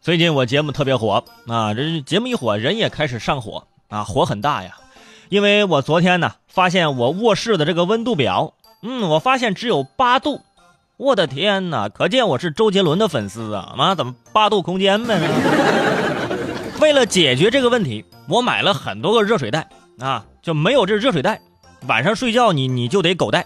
最近我节目特别火啊，这节目一火，人也开始上火啊，火很大呀。因为我昨天呢，发现我卧室的这个温度表，嗯，我发现只有八度。我的天哪，可见我是周杰伦的粉丝啊！妈，怎么八度空间呗？为了解决这个问题，我买了很多个热水袋啊，就没有这热水袋，晚上睡觉你你就得狗带。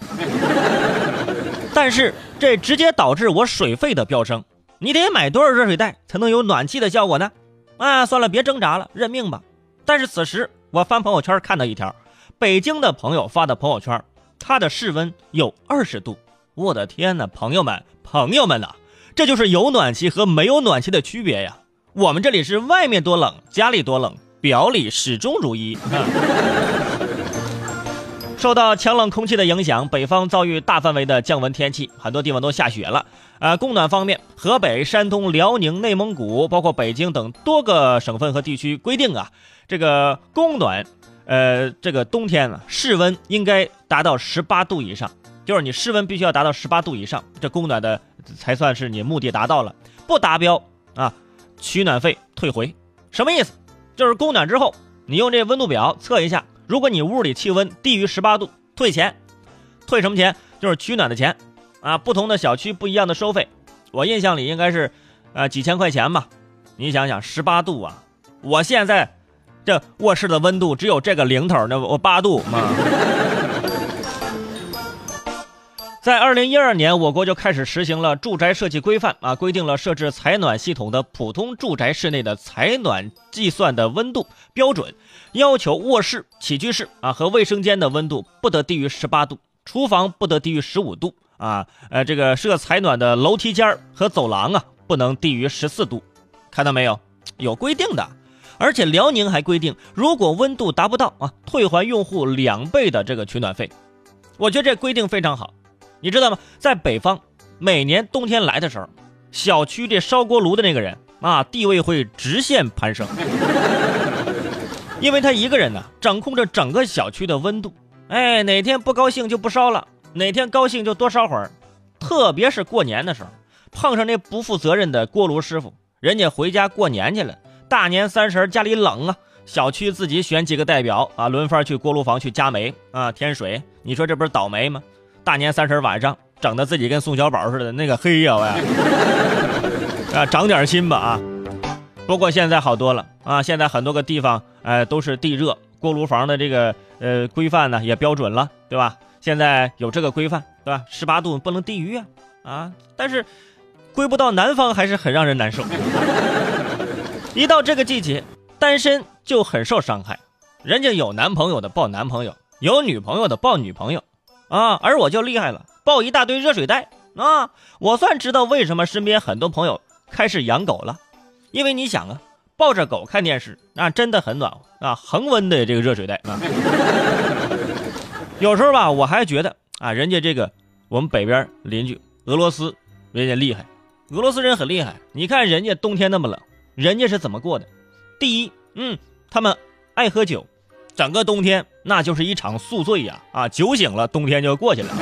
但是这直接导致我水费的飙升。你得买多少热水袋才能有暖气的效果呢？啊，算了，别挣扎了，认命吧。但是此时我翻朋友圈看到一条，北京的朋友发的朋友圈，他的室温有二十度。我的天哪，朋友们，朋友们呐，这就是有暖气和没有暖气的区别呀。我们这里是外面多冷，家里多冷，表里始终如一。受到强冷空气的影响，北方遭遇大范围的降温天气，很多地方都下雪了。呃，供暖方面，河北、山东、辽宁、内蒙古，包括北京等多个省份和地区规定啊，这个供暖，呃，这个冬天啊，室温应该达到十八度以上，就是你室温必须要达到十八度以上，这供暖的才算是你目的达到了。不达标啊，取暖费退回。什么意思？就是供暖之后，你用这温度表测一下。如果你屋里气温低于十八度，退钱，退什么钱？就是取暖的钱，啊，不同的小区不一样的收费，我印象里应该是，呃，几千块钱吧。你想想，十八度啊，我现在这卧室的温度只有这个零头，那我八度嘛。在二零一二年，我国就开始实行了住宅设计规范啊，规定了设置采暖系统的普通住宅室内的采暖计算的温度标准，要求卧室、起居室啊和卫生间的温度不得低于十八度，厨房不得低于十五度啊，呃，这个设采暖的楼梯间和走廊啊不能低于十四度，看到没有？有规定的，而且辽宁还规定，如果温度达不到啊，退还用户两倍的这个取暖费。我觉得这规定非常好。你知道吗？在北方，每年冬天来的时候，小区这烧锅炉的那个人啊，地位会直线攀升，因为他一个人呢，掌控着整个小区的温度。哎，哪天不高兴就不烧了，哪天高兴就多烧会儿。特别是过年的时候，碰上那不负责任的锅炉师傅，人家回家过年去了，大年三十家里冷啊，小区自己选几个代表啊，轮番去锅炉房去加煤啊，添水。你说这不是倒霉吗？大年三十晚上，整的自己跟宋小宝似的，那个黑呀喂，啊，长点心吧啊！不过现在好多了啊，现在很多个地方，哎，都是地热锅炉房的这个呃规范呢也标准了，对吧？现在有这个规范，对吧？十八度不能低于啊啊！但是归不到南方还是很让人难受。一到这个季节，单身就很受伤害，人家有男朋友的抱男朋友，有女朋友的抱女朋友。啊，而我就厉害了，抱一大堆热水袋啊！我算知道为什么身边很多朋友开始养狗了，因为你想啊，抱着狗看电视，那真的很暖和啊，恒温的这个热水袋啊。有时候吧，我还觉得啊，人家这个我们北边邻居俄罗斯，人家厉害，俄罗斯人很厉害。你看人家冬天那么冷，人家是怎么过的？第一，嗯，他们爱喝酒。整个冬天那就是一场宿醉呀！啊，酒醒了，冬天就过去了。